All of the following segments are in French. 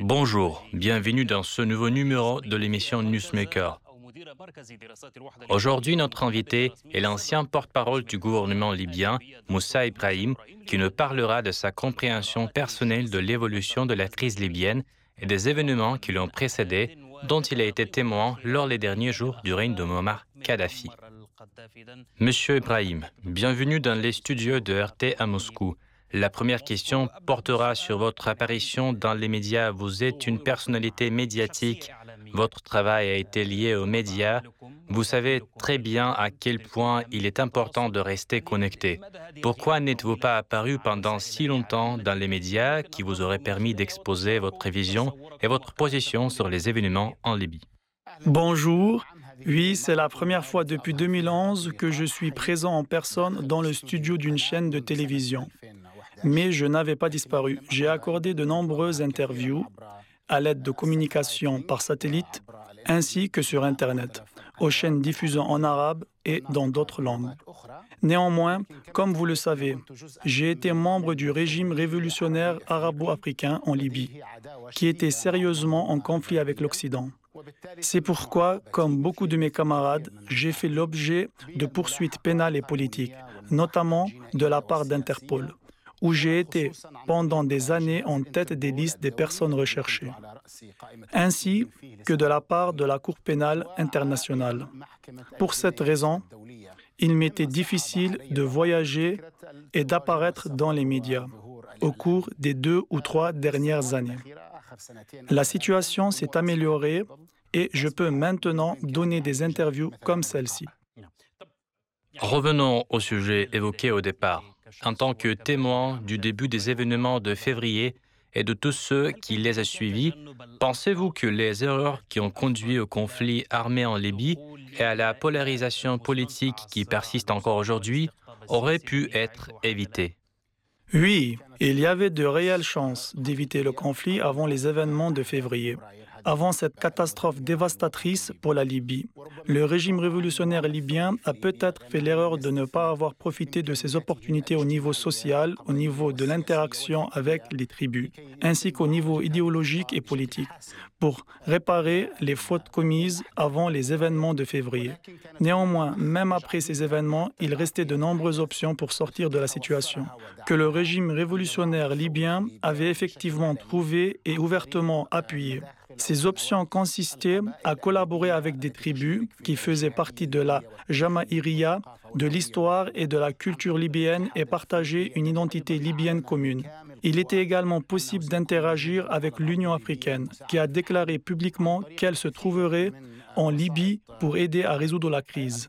Bonjour, bienvenue dans ce nouveau numéro de l'émission Newsmaker. Aujourd'hui, notre invité est l'ancien porte-parole du gouvernement libyen, Moussa Ibrahim, qui nous parlera de sa compréhension personnelle de l'évolution de la crise libyenne et des événements qui l'ont précédé, dont il a été témoin lors des derniers jours du règne de Muammar Kadhafi. Monsieur Ibrahim, bienvenue dans les studios de RT à Moscou. La première question portera sur votre apparition dans les médias. Vous êtes une personnalité médiatique. Votre travail a été lié aux médias. Vous savez très bien à quel point il est important de rester connecté. Pourquoi n'êtes-vous pas apparu pendant si longtemps dans les médias qui vous auraient permis d'exposer votre vision et votre position sur les événements en Libye? Bonjour. Oui, c'est la première fois depuis 2011 que je suis présent en personne dans le studio d'une chaîne de télévision mais je n'avais pas disparu. J'ai accordé de nombreuses interviews à l'aide de communications par satellite ainsi que sur Internet, aux chaînes diffusant en arabe et dans d'autres langues. Néanmoins, comme vous le savez, j'ai été membre du régime révolutionnaire arabo-africain en Libye, qui était sérieusement en conflit avec l'Occident. C'est pourquoi, comme beaucoup de mes camarades, j'ai fait l'objet de poursuites pénales et politiques, notamment de la part d'Interpol où j'ai été pendant des années en tête des listes des personnes recherchées, ainsi que de la part de la Cour pénale internationale. Pour cette raison, il m'était difficile de voyager et d'apparaître dans les médias au cours des deux ou trois dernières années. La situation s'est améliorée et je peux maintenant donner des interviews comme celle-ci. Revenons au sujet évoqué au départ en tant que témoin du début des événements de février et de tous ceux qui les ont suivis, pensez-vous que les erreurs qui ont conduit au conflit armé en Libye et à la polarisation politique qui persiste encore aujourd'hui auraient pu être évitées? Oui, il y avait de réelles chances d'éviter le conflit avant les événements de février avant cette catastrophe dévastatrice pour la Libye. Le régime révolutionnaire libyen a peut-être fait l'erreur de ne pas avoir profité de ces opportunités au niveau social, au niveau de l'interaction avec les tribus, ainsi qu'au niveau idéologique et politique, pour réparer les fautes commises avant les événements de février. Néanmoins, même après ces événements, il restait de nombreuses options pour sortir de la situation, que le régime révolutionnaire libyen avait effectivement trouvé et ouvertement appuyé. Ces options consistaient à collaborer avec des tribus qui faisaient partie de la Jamaïria, de l'histoire et de la culture libyenne et partager une identité libyenne commune. Il était également possible d'interagir avec l'Union africaine, qui a déclaré publiquement qu'elle se trouverait en Libye pour aider à résoudre la crise.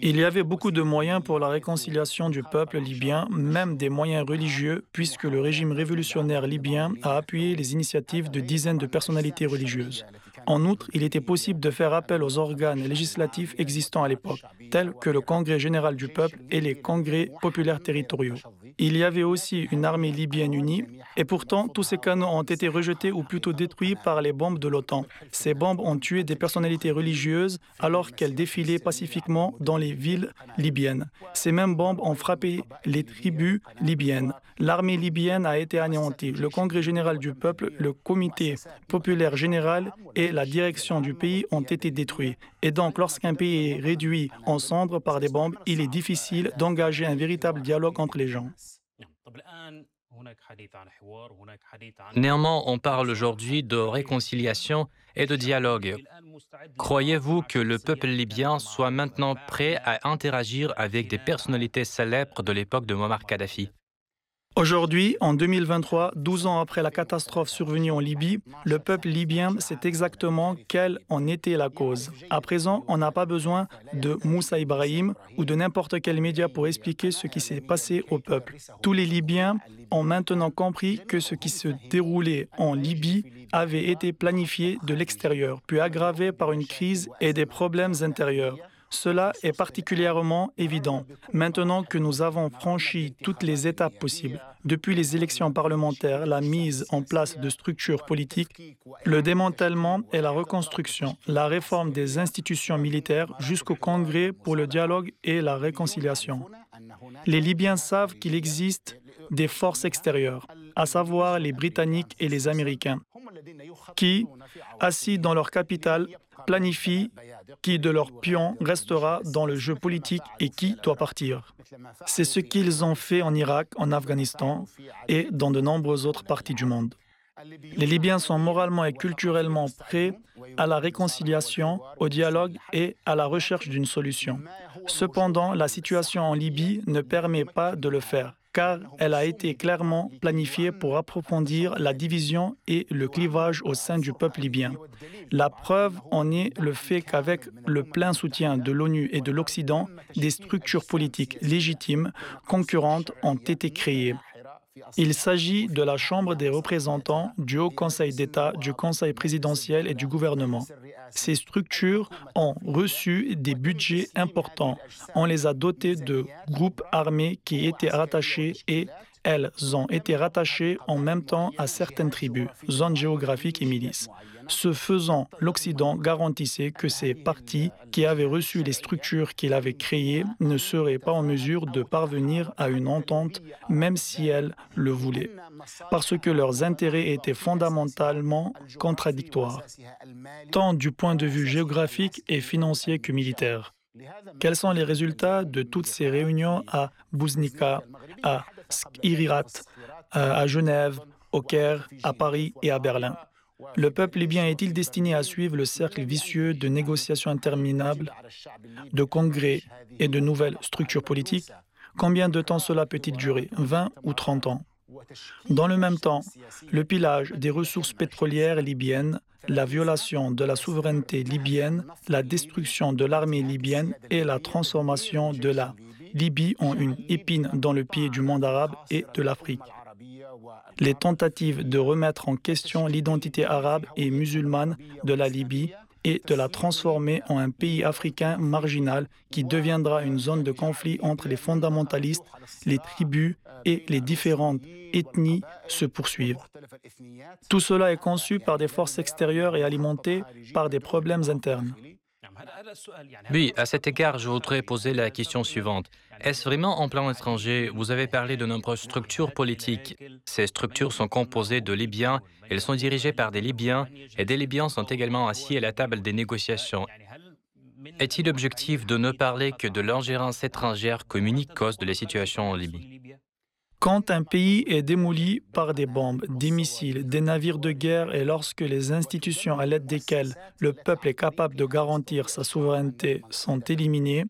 Il y avait beaucoup de moyens pour la réconciliation du peuple libyen, même des moyens religieux, puisque le régime révolutionnaire libyen a appuyé les initiatives de dizaines de personnalités religieuses. En outre, il était possible de faire appel aux organes législatifs existants à l'époque, tels que le Congrès général du peuple et les congrès populaires territoriaux. Il y avait aussi une armée libyenne unie, et pourtant tous ces canons ont été rejetés ou plutôt détruits par les bombes de l'OTAN. Ces bombes ont tué des personnalités religieuses alors qu'elles défilaient pacifiquement dans les villes libyennes. Ces mêmes bombes ont frappé les tribus libyennes. L'armée libyenne a été anéantie. Le Congrès général du peuple, le Comité populaire général et la direction du pays ont été détruits. Et donc, lorsqu'un pays est réduit en cendres par des bombes, il est difficile d'engager un véritable dialogue entre les gens. Néanmoins, on parle aujourd'hui de réconciliation et de dialogue. Croyez-vous que le peuple libyen soit maintenant prêt à interagir avec des personnalités célèbres de l'époque de Muammar Kadhafi? Aujourd'hui, en 2023, 12 ans après la catastrophe survenue en Libye, le peuple libyen sait exactement quelle en était la cause. À présent, on n'a pas besoin de Moussa Ibrahim ou de n'importe quel média pour expliquer ce qui s'est passé au peuple. Tous les Libyens ont maintenant compris que ce qui se déroulait en Libye avait été planifié de l'extérieur, puis aggravé par une crise et des problèmes intérieurs. Cela est particulièrement évident maintenant que nous avons franchi toutes les étapes possibles, depuis les élections parlementaires, la mise en place de structures politiques, le démantèlement et la reconstruction, la réforme des institutions militaires jusqu'au Congrès pour le dialogue et la réconciliation. Les Libyens savent qu'il existe des forces extérieures, à savoir les Britanniques et les Américains, qui, assis dans leur capitale, planifient qui de leurs pions restera dans le jeu politique et qui doit partir. C'est ce qu'ils ont fait en Irak, en Afghanistan et dans de nombreuses autres parties du monde. Les Libyens sont moralement et culturellement prêts à la réconciliation, au dialogue et à la recherche d'une solution. Cependant, la situation en Libye ne permet pas de le faire car elle a été clairement planifiée pour approfondir la division et le clivage au sein du peuple libyen. La preuve en est le fait qu'avec le plein soutien de l'ONU et de l'Occident, des structures politiques légitimes concurrentes ont été créées. Il s'agit de la Chambre des représentants, du Haut Conseil d'État, du Conseil présidentiel et du gouvernement. Ces structures ont reçu des budgets importants. On les a dotés de groupes armés qui étaient rattachés et elles ont été rattachées en même temps à certaines tribus, zones géographiques et milices. Ce faisant, l'Occident garantissait que ces partis qui avaient reçu les structures qu'il avait créées ne seraient pas en mesure de parvenir à une entente, même si elles le voulaient, parce que leurs intérêts étaient fondamentalement contradictoires, tant du point de vue géographique et financier que militaire. Quels sont les résultats de toutes ces réunions à Bouznika, à Skirirat, à Genève, au Caire, à Paris et à Berlin? Le peuple libyen est-il destiné à suivre le cercle vicieux de négociations interminables, de congrès et de nouvelles structures politiques? Combien de temps cela peut-il durer? 20 ou 30 ans? Dans le même temps, le pillage des ressources pétrolières libyennes, la violation de la souveraineté libyenne, la destruction de l'armée libyenne et la transformation de la Libye ont une épine dans le pied du monde arabe et de l'Afrique. Les tentatives de remettre en question l'identité arabe et musulmane de la Libye et de la transformer en un pays africain marginal qui deviendra une zone de conflit entre les fondamentalistes, les tribus et les différentes ethnies se poursuivent. Tout cela est conçu par des forces extérieures et alimenté par des problèmes internes. Oui, à cet égard, je voudrais poser la question suivante. Est-ce vraiment en plan étranger Vous avez parlé de nombreuses structures politiques. Ces structures sont composées de Libyens, elles sont dirigées par des Libyens, et des Libyens sont également assis à la table des négociations. Est-il objectif de ne parler que de l'ingérence étrangère comme unique cause de la situation en Libye? Quand un pays est démoli par des bombes, des missiles, des navires de guerre et lorsque les institutions à l'aide desquelles le peuple est capable de garantir sa souveraineté sont éliminées,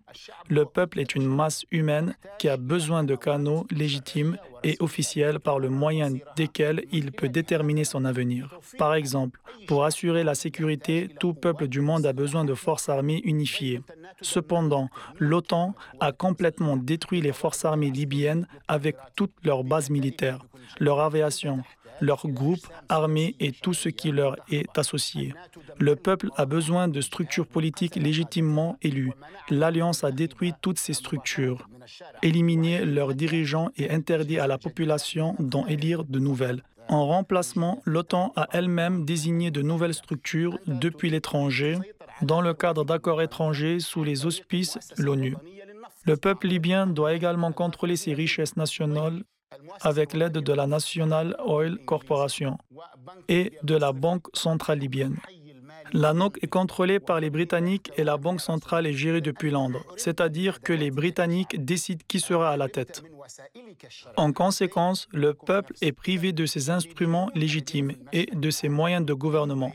le peuple est une masse humaine qui a besoin de canaux légitimes et officiels par le moyen desquels il peut déterminer son avenir. Par exemple, pour assurer la sécurité, tout peuple du monde a besoin de forces armées unifiées. Cependant, l'OTAN a complètement détruit les forces armées libyennes avec toutes leurs bases militaires, leur aviation, leurs groupes armés et tout ce qui leur est associé. Le peuple a besoin de structures politiques légitimement élues. L'Alliance a détruit toutes ces structures, éliminé leurs dirigeants et interdit à la population d'en élire de nouvelles. En remplacement, l'OTAN a elle-même désigné de nouvelles structures depuis l'étranger dans le cadre d'accords étrangers sous les auspices de l'ONU. Le peuple libyen doit également contrôler ses richesses nationales avec l'aide de la National Oil Corporation et de la Banque centrale libyenne. La NOC est contrôlée par les Britanniques et la Banque centrale est gérée depuis Londres, c'est-à-dire que les Britanniques décident qui sera à la tête. En conséquence, le peuple est privé de ses instruments légitimes et de ses moyens de gouvernement.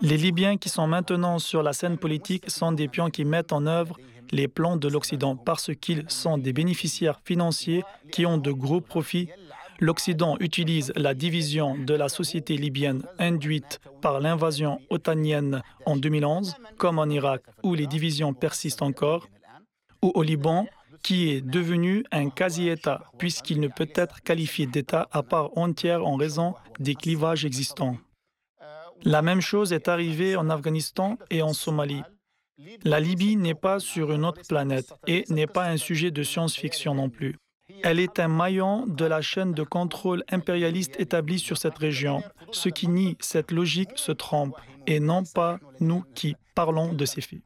Les Libyens qui sont maintenant sur la scène politique sont des pions qui mettent en œuvre les plans de l'Occident parce qu'ils sont des bénéficiaires financiers qui ont de gros profits. L'Occident utilise la division de la société libyenne induite par l'invasion otanienne en 2011, comme en Irak où les divisions persistent encore, ou au Liban qui est devenu un quasi-État, puisqu'il ne peut être qualifié d'État à part entière en raison des clivages existants. La même chose est arrivée en Afghanistan et en Somalie. La Libye n'est pas sur une autre planète et n'est pas un sujet de science-fiction non plus. Elle est un maillon de la chaîne de contrôle impérialiste établie sur cette région. Ceux qui nient cette logique se trompent, et non pas nous qui parlons de ces faits.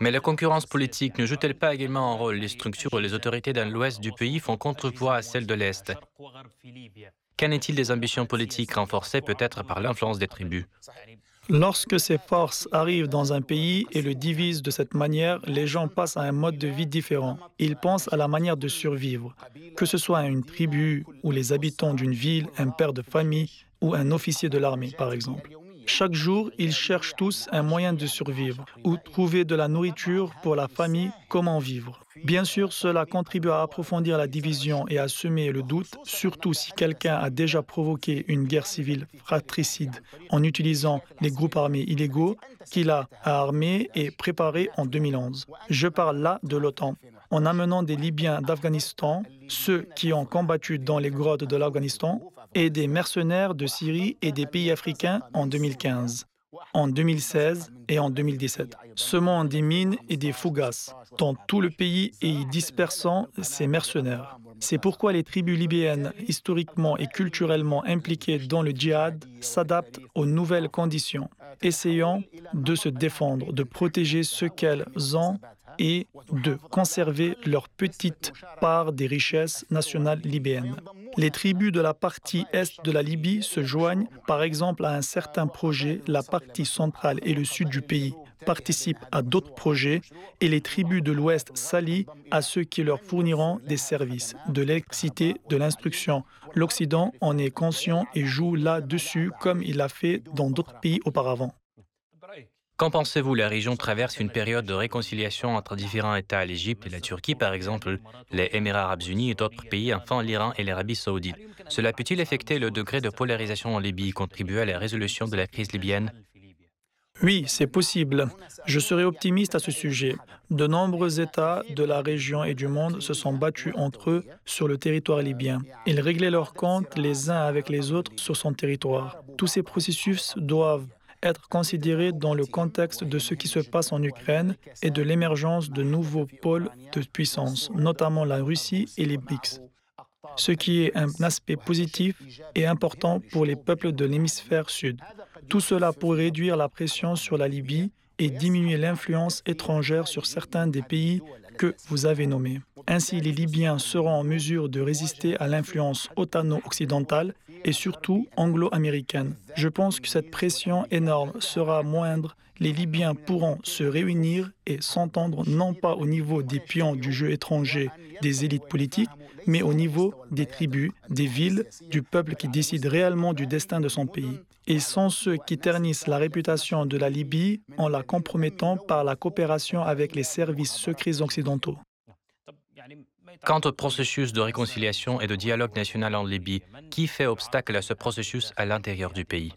Mais la concurrence politique ne joue-t-elle pas également un rôle? Les structures et les autorités dans l'ouest du pays font contrepoids à celles de l'est. Qu'en est-il des ambitions politiques renforcées peut-être par l'influence des tribus Lorsque ces forces arrivent dans un pays et le divisent de cette manière, les gens passent à un mode de vie différent. Ils pensent à la manière de survivre, que ce soit une tribu ou les habitants d'une ville, un père de famille ou un officier de l'armée, par exemple. Chaque jour, ils cherchent tous un moyen de survivre ou trouver de la nourriture pour la famille, comment vivre. Bien sûr, cela contribue à approfondir la division et à semer le doute, surtout si quelqu'un a déjà provoqué une guerre civile fratricide en utilisant les groupes armés illégaux qu'il a armés et préparés en 2011. Je parle là de l'OTAN. En amenant des Libyens d'Afghanistan, ceux qui ont combattu dans les grottes de l'Afghanistan, et des mercenaires de Syrie et des pays africains en 2015, en 2016 et en 2017, semant des mines et des fougasses dans tout le pays et y dispersant ces mercenaires. C'est pourquoi les tribus libyennes, historiquement et culturellement impliquées dans le djihad, s'adaptent aux nouvelles conditions, essayant de se défendre, de protéger ce qu'elles ont et de conserver leur petite part des richesses nationales libyennes. Les tribus de la partie est de la Libye se joignent par exemple à un certain projet, la partie centrale et le sud du pays participent à d'autres projets et les tribus de l'Ouest s'allient à ceux qui leur fourniront des services, de l'excité, de l'instruction. L'Occident en est conscient et joue là-dessus comme il l'a fait dans d'autres pays auparavant. Qu'en pensez-vous? La région traverse une période de réconciliation entre différents États, l'Égypte et la Turquie par exemple, les Émirats arabes unis et d'autres pays, enfin l'Iran et l'Arabie saoudite. Cela peut-il affecter le degré de polarisation en Libye, contribuer à la résolution de la crise libyenne? Oui, c'est possible. Je serai optimiste à ce sujet. De nombreux États de la région et du monde se sont battus entre eux sur le territoire libyen. Ils réglaient leurs comptes les uns avec les autres sur son territoire. Tous ces processus doivent être considéré dans le contexte de ce qui se passe en Ukraine et de l'émergence de nouveaux pôles de puissance, notamment la Russie et les BRICS, ce qui est un aspect positif et important pour les peuples de l'hémisphère sud. Tout cela pour réduire la pression sur la Libye et diminuer l'influence étrangère sur certains des pays que vous avez nommés. Ainsi, les Libyens seront en mesure de résister à l'influence otano-occidentale et surtout anglo-américaine. Je pense que cette pression énorme sera moindre. Les Libyens pourront se réunir et s'entendre non pas au niveau des pions du jeu étranger des élites politiques, mais au niveau des tribus, des villes, du peuple qui décide réellement du destin de son pays. Et sont ceux qui ternissent la réputation de la Libye en la compromettant par la coopération avec les services secrets occidentaux. Quant au processus de réconciliation et de dialogue national en Libye, qui fait obstacle à ce processus à l'intérieur du pays?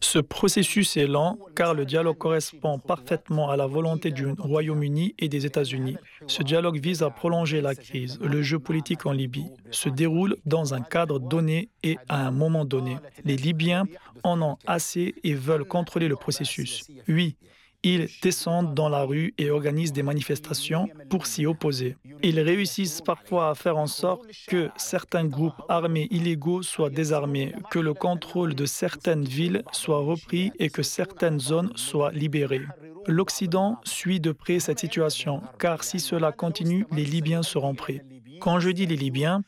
Ce processus est lent car le dialogue correspond parfaitement à la volonté du Royaume-Uni et des États-Unis. Ce dialogue vise à prolonger la crise. Le jeu politique en Libye se déroule dans un cadre donné et à un moment donné. Les Libyens en ont assez et veulent contrôler le processus. Oui, ils descendent dans la rue et organisent des manifestations pour s'y opposer. Ils réussissent parfois à faire en sorte que certains groupes armés illégaux soient désarmés, que le contrôle de certaines villes soit repris et que certaines zones soient libérées. L'Occident suit de près cette situation, car si cela continue, les Libyens seront prêts. Quand je dis les Libyens,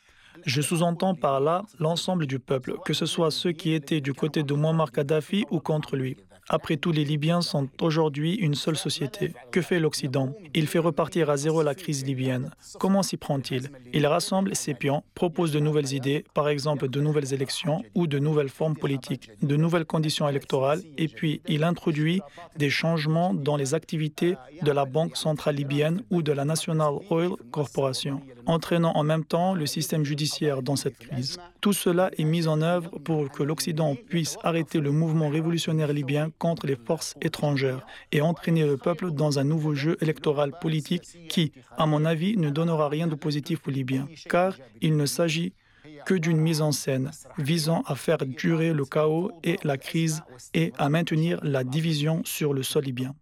je sous-entends par là l'ensemble du peuple, que ce soit ceux qui étaient du côté de Muammar Kadhafi ou contre lui. Après tout, les Libyens sont aujourd'hui une seule société. Que fait l'Occident? Il fait repartir à zéro la crise libyenne. Comment s'y prend-il? Il rassemble ses pions, propose de nouvelles idées, par exemple de nouvelles élections ou de nouvelles formes politiques, de nouvelles conditions électorales, et puis il introduit des changements dans les activités de la Banque centrale libyenne ou de la National Oil Corporation, entraînant en même temps le système judiciaire dans cette crise. Tout cela est mis en œuvre pour que l'Occident puisse arrêter le mouvement révolutionnaire libyen contre les forces étrangères et entraîner le peuple dans un nouveau jeu électoral politique qui, à mon avis, ne donnera rien de positif aux Libyens, car il ne s'agit que d'une mise en scène visant à faire durer le chaos et la crise et à maintenir la division sur le sol libyen.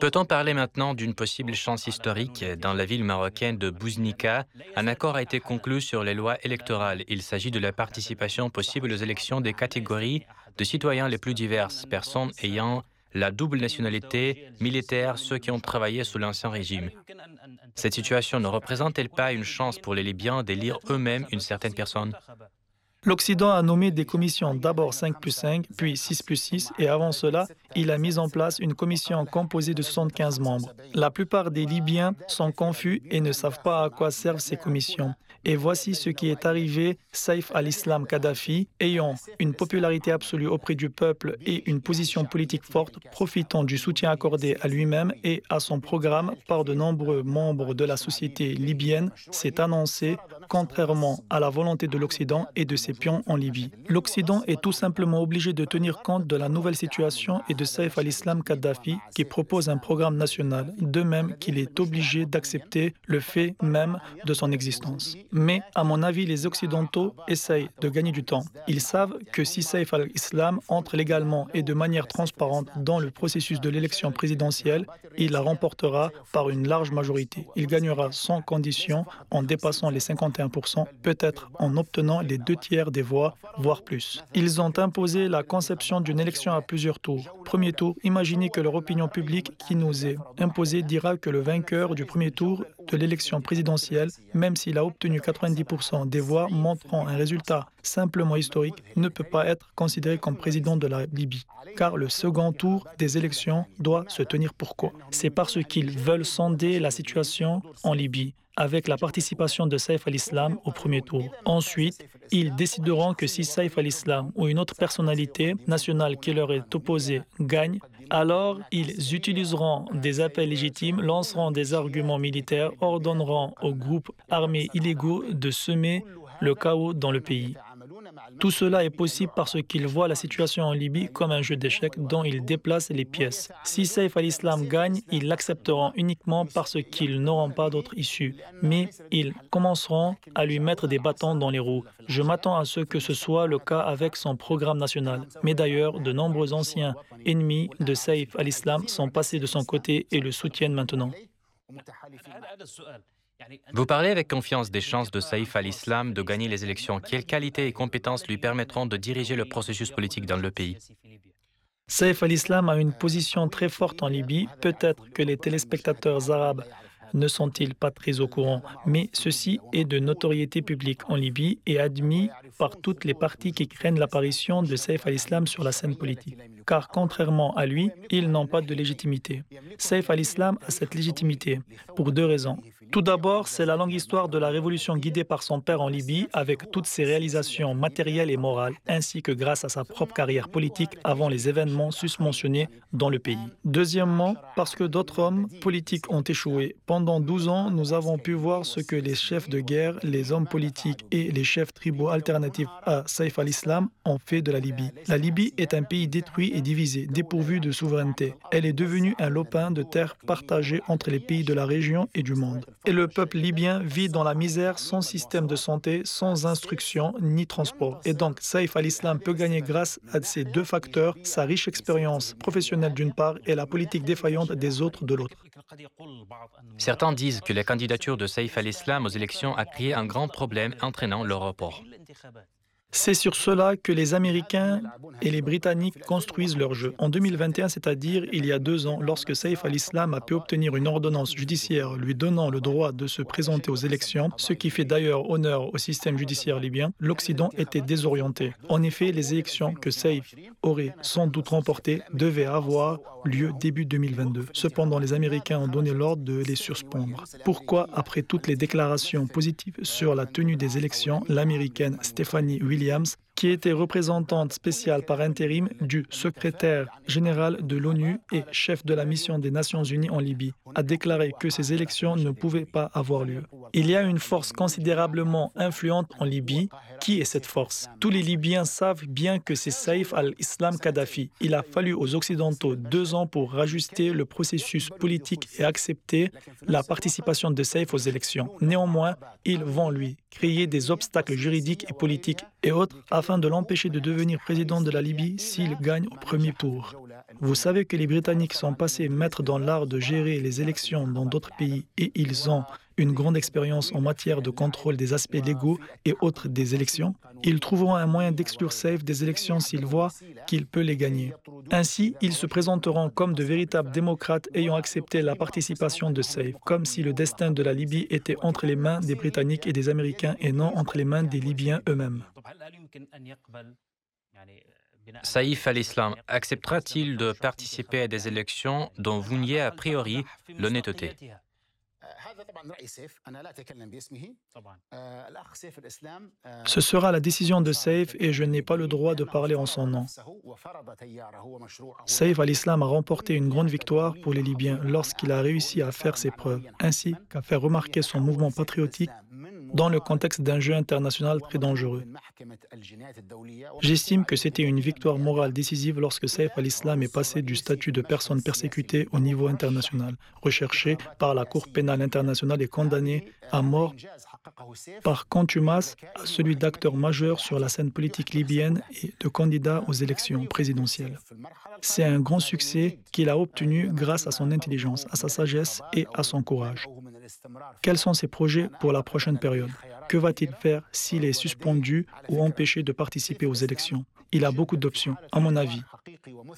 Peut-on parler maintenant d'une possible chance historique Dans la ville marocaine de Bouznika, un accord a été conclu sur les lois électorales. Il s'agit de la participation possible aux élections des catégories de citoyens les plus diverses, personnes ayant la double nationalité, militaire, ceux qui ont travaillé sous l'ancien régime. Cette situation ne représente-t-elle pas une chance pour les Libyens d'élire eux-mêmes une certaine personne? L'Occident a nommé des commissions d'abord 5 plus 5, puis 6 plus 6, et avant cela, il a mis en place une commission composée de 75 membres. La plupart des Libyens sont confus et ne savent pas à quoi servent ces commissions. Et voici ce qui est arrivé. Saif al-Islam Kadhafi, ayant une popularité absolue auprès du peuple et une position politique forte, profitant du soutien accordé à lui-même et à son programme par de nombreux membres de la société libyenne, s'est annoncé contrairement à la volonté de l'Occident et de ses pions en Libye. L'Occident est tout simplement obligé de tenir compte de la nouvelle situation et de Saif al-Islam Kadhafi qui propose un programme national, de même qu'il est obligé d'accepter le fait même de son existence. Mais, à mon avis, les Occidentaux essayent de gagner du temps. Ils savent que si Saif al-Islam entre légalement et de manière transparente dans le processus de l'élection présidentielle, il la remportera par une large majorité. Il gagnera sans condition en dépassant les 51%, peut-être en obtenant les deux tiers des voix, voire plus. Ils ont imposé la conception d'une élection à plusieurs tours. Premier tour, imaginez que leur opinion publique qui nous est imposée dira que le vainqueur du premier tour de l'élection présidentielle, même s'il a obtenu 90% des voix montrant un résultat simplement historique, ne peut pas être considéré comme président de la Libye. Car le second tour des élections doit se tenir pourquoi? C'est parce qu'ils veulent sonder la situation en Libye avec la participation de Saif al-Islam au premier tour. Ensuite, ils décideront que si Saif al-Islam ou une autre personnalité nationale qui leur est opposée gagne, alors ils utiliseront des appels légitimes, lanceront des arguments militaires, ordonneront aux groupes armés illégaux de semer le chaos dans le pays. Tout cela est possible parce qu'ils voient la situation en Libye comme un jeu d'échecs dont ils déplacent les pièces. Si Saif al-Islam gagne, ils l'accepteront uniquement parce qu'ils n'auront pas d'autre issue. Mais ils commenceront à lui mettre des bâtons dans les roues. Je m'attends à ce que ce soit le cas avec son programme national. Mais d'ailleurs, de nombreux anciens ennemis de Saif al-Islam sont passés de son côté et le soutiennent maintenant. Vous parlez avec confiance des chances de Saïf al-Islam de gagner les élections. Quelles qualités et compétences lui permettront de diriger le processus politique dans le pays Saïf al-Islam a une position très forte en Libye. Peut-être que les téléspectateurs arabes ne sont-ils pas très au courant, mais ceci est de notoriété publique en Libye et admis par toutes les parties qui craignent l'apparition de Saif al-Islam sur la scène politique. Car contrairement à lui, ils n'ont pas de légitimité. Saif al-Islam a cette légitimité pour deux raisons. Tout d'abord, c'est la longue histoire de la révolution guidée par son père en Libye, avec toutes ses réalisations matérielles et morales, ainsi que grâce à sa propre carrière politique avant les événements susmentionnés dans le pays. Deuxièmement, parce que d'autres hommes politiques ont échoué. Pendant 12 ans, nous avons pu voir ce que les chefs de guerre, les hommes politiques et les chefs tribaux alternatifs à Saif al-Islam ont fait de la Libye. La Libye est un pays détruit et divisé, dépourvu de souveraineté. Elle est devenue un lopin de terre partagé entre les pays de la région et du monde et le peuple libyen vit dans la misère sans système de santé, sans instruction ni transport. Et donc, Saif al-Islam peut gagner grâce à ces deux facteurs, sa riche expérience professionnelle d'une part et la politique défaillante des autres de l'autre. Certains disent que la candidature de Saif al-Islam aux élections a créé un grand problème entraînant le report. C'est sur cela que les Américains et les Britanniques construisent leur jeu. En 2021, c'est-à-dire il y a deux ans, lorsque Saif al-Islam a pu obtenir une ordonnance judiciaire lui donnant le droit de se présenter aux élections, ce qui fait d'ailleurs honneur au système judiciaire libyen, l'Occident était désorienté. En effet, les élections que Saif aurait sans doute remportées devaient avoir lieu début 2022. Cependant, les Américains ont donné l'ordre de les suspendre. Pourquoi, après toutes les déclarations positives sur la tenue des élections, l'Américaine Stephanie Williams Williams, qui était représentante spéciale par intérim du secrétaire général de l'ONU et chef de la mission des Nations Unies en Libye, a déclaré que ces élections ne pouvaient pas avoir lieu. Il y a une force considérablement influente en Libye. Qui est cette force? Tous les Libyens savent bien que c'est Saif al-Islam Kadhafi. Il a fallu aux Occidentaux deux ans pour rajuster le processus politique et accepter la participation de Saif aux élections. Néanmoins, ils vont lui créer des obstacles juridiques et politiques et autres afin de l'empêcher de devenir président de la Libye s'il gagne au premier tour. Vous savez que les Britanniques sont passés maîtres dans l'art de gérer les élections dans d'autres pays et ils ont une grande expérience en matière de contrôle des aspects légaux et autres des élections, ils trouveront un moyen d'exclure SAFE des élections s'ils voient qu'il peut les gagner. Ainsi, ils se présenteront comme de véritables démocrates ayant accepté la participation de SAFE, comme si le destin de la Libye était entre les mains des Britanniques et des Américains et non entre les mains des Libyens eux-mêmes. Saïf al-Islam acceptera-t-il de participer à des élections dont vous niez a priori l'honnêteté ce sera la décision de Saif et je n'ai pas le droit de parler en son nom. Saif al-Islam a remporté une grande victoire pour les Libyens lorsqu'il a réussi à faire ses preuves, ainsi qu'à faire remarquer son mouvement patriotique dans le contexte d'un jeu international très dangereux. J'estime que c'était une victoire morale décisive lorsque Saif al-Islam est passé du statut de personne persécutée au niveau international, recherché par la Cour pénale internationale et condamné à mort par contumace à celui d'acteur majeur sur la scène politique libyenne et de candidat aux élections présidentielles. C'est un grand succès qu'il a obtenu grâce à son intelligence, à sa sagesse et à son courage. Quels sont ses projets pour la prochaine période? Que va-t-il faire s'il est suspendu ou empêché de participer aux élections? Il a beaucoup d'options, à mon avis.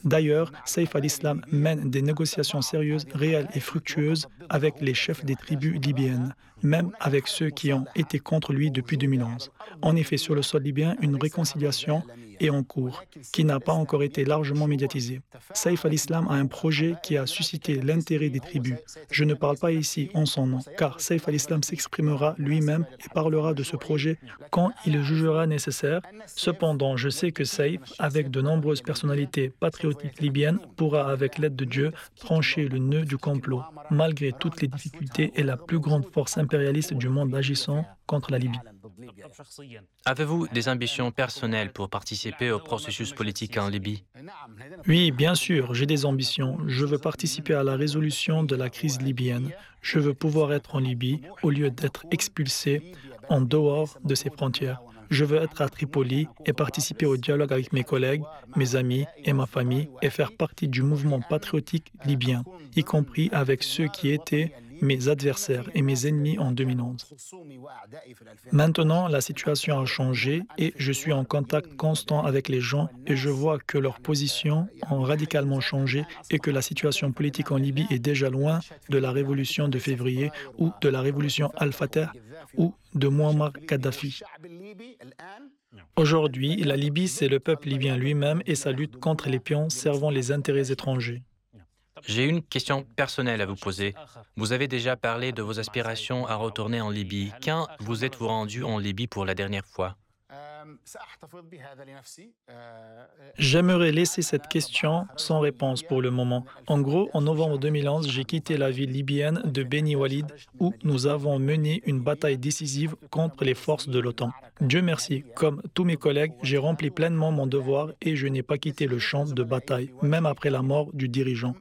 D'ailleurs, Saif al-Islam mène des négociations sérieuses, réelles et fructueuses avec les chefs des tribus libyennes, même avec ceux qui ont été contre lui depuis 2011. En effet, sur le sol libyen, une réconciliation est en cours, qui n'a pas encore été largement médiatisée. Saif al-Islam a un projet qui a suscité l'intérêt des tribus. Je ne parle pas ici en son nom, car Saif al-Islam s'exprimera lui-même et parlera de ce projet quand il jugera nécessaire. Cependant, je sais que Saif, avec de nombreuses personnalités patriotiques libyennes, pourra, avec l'aide de Dieu, trancher le nœud du complot, malgré toutes les difficultés et la plus grande force impérialiste du monde agissant contre la Libye. Avez-vous des ambitions personnelles pour participer au processus politique en Libye? Oui, bien sûr, j'ai des ambitions. Je veux participer à la résolution de la crise libyenne. Je veux pouvoir être en Libye au lieu d'être expulsé en dehors de ses frontières. Je veux être à Tripoli et participer au dialogue avec mes collègues, mes amis et ma famille et faire partie du mouvement patriotique libyen, y compris avec ceux qui étaient mes adversaires et mes ennemis en 2011. Maintenant, la situation a changé et je suis en contact constant avec les gens et je vois que leurs positions ont radicalement changé et que la situation politique en Libye est déjà loin de la révolution de février ou de la révolution Al-Fatah ou de Muammar Kadhafi. Aujourd'hui, la Libye, c'est le peuple libyen lui-même et sa lutte contre les pions servant les intérêts étrangers. J'ai une question personnelle à vous poser. Vous avez déjà parlé de vos aspirations à retourner en Libye. Quand vous êtes-vous rendu en Libye pour la dernière fois? J'aimerais laisser cette question sans réponse pour le moment. En gros, en novembre 2011, j'ai quitté la ville libyenne de Beni Walid où nous avons mené une bataille décisive contre les forces de l'OTAN. Dieu merci, comme tous mes collègues, j'ai rempli pleinement mon devoir et je n'ai pas quitté le champ de bataille, même après la mort du dirigeant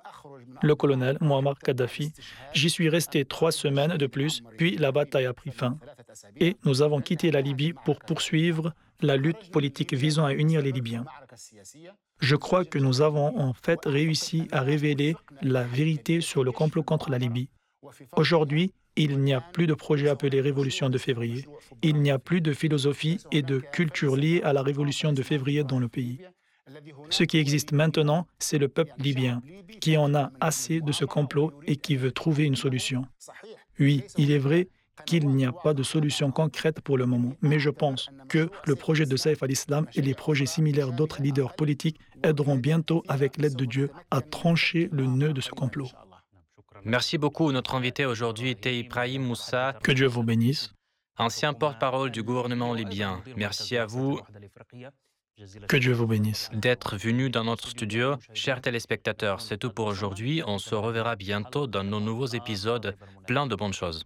le colonel Muammar Kadhafi. J'y suis resté trois semaines de plus, puis la bataille a pris fin. Et nous avons quitté la Libye pour poursuivre la lutte politique visant à unir les Libyens. Je crois que nous avons en fait réussi à révéler la vérité sur le complot contre la Libye. Aujourd'hui, il n'y a plus de projet appelé Révolution de février. Il n'y a plus de philosophie et de culture liée à la Révolution de février dans le pays. Ce qui existe maintenant, c'est le peuple libyen, qui en a assez de ce complot et qui veut trouver une solution. Oui, il est vrai qu'il n'y a pas de solution concrète pour le moment, mais je pense que le projet de Saif al-Islam et les projets similaires d'autres leaders politiques aideront bientôt, avec l'aide de Dieu, à trancher le nœud de ce complot. Merci beaucoup. Notre invité aujourd'hui était Ibrahim Moussa. Que Dieu vous bénisse. Ancien porte-parole du gouvernement libyen. Merci à vous. Que Dieu vous bénisse. D'être venu dans notre studio. Chers téléspectateurs, c'est tout pour aujourd'hui. On se reverra bientôt dans nos nouveaux épisodes. Plein de bonnes choses.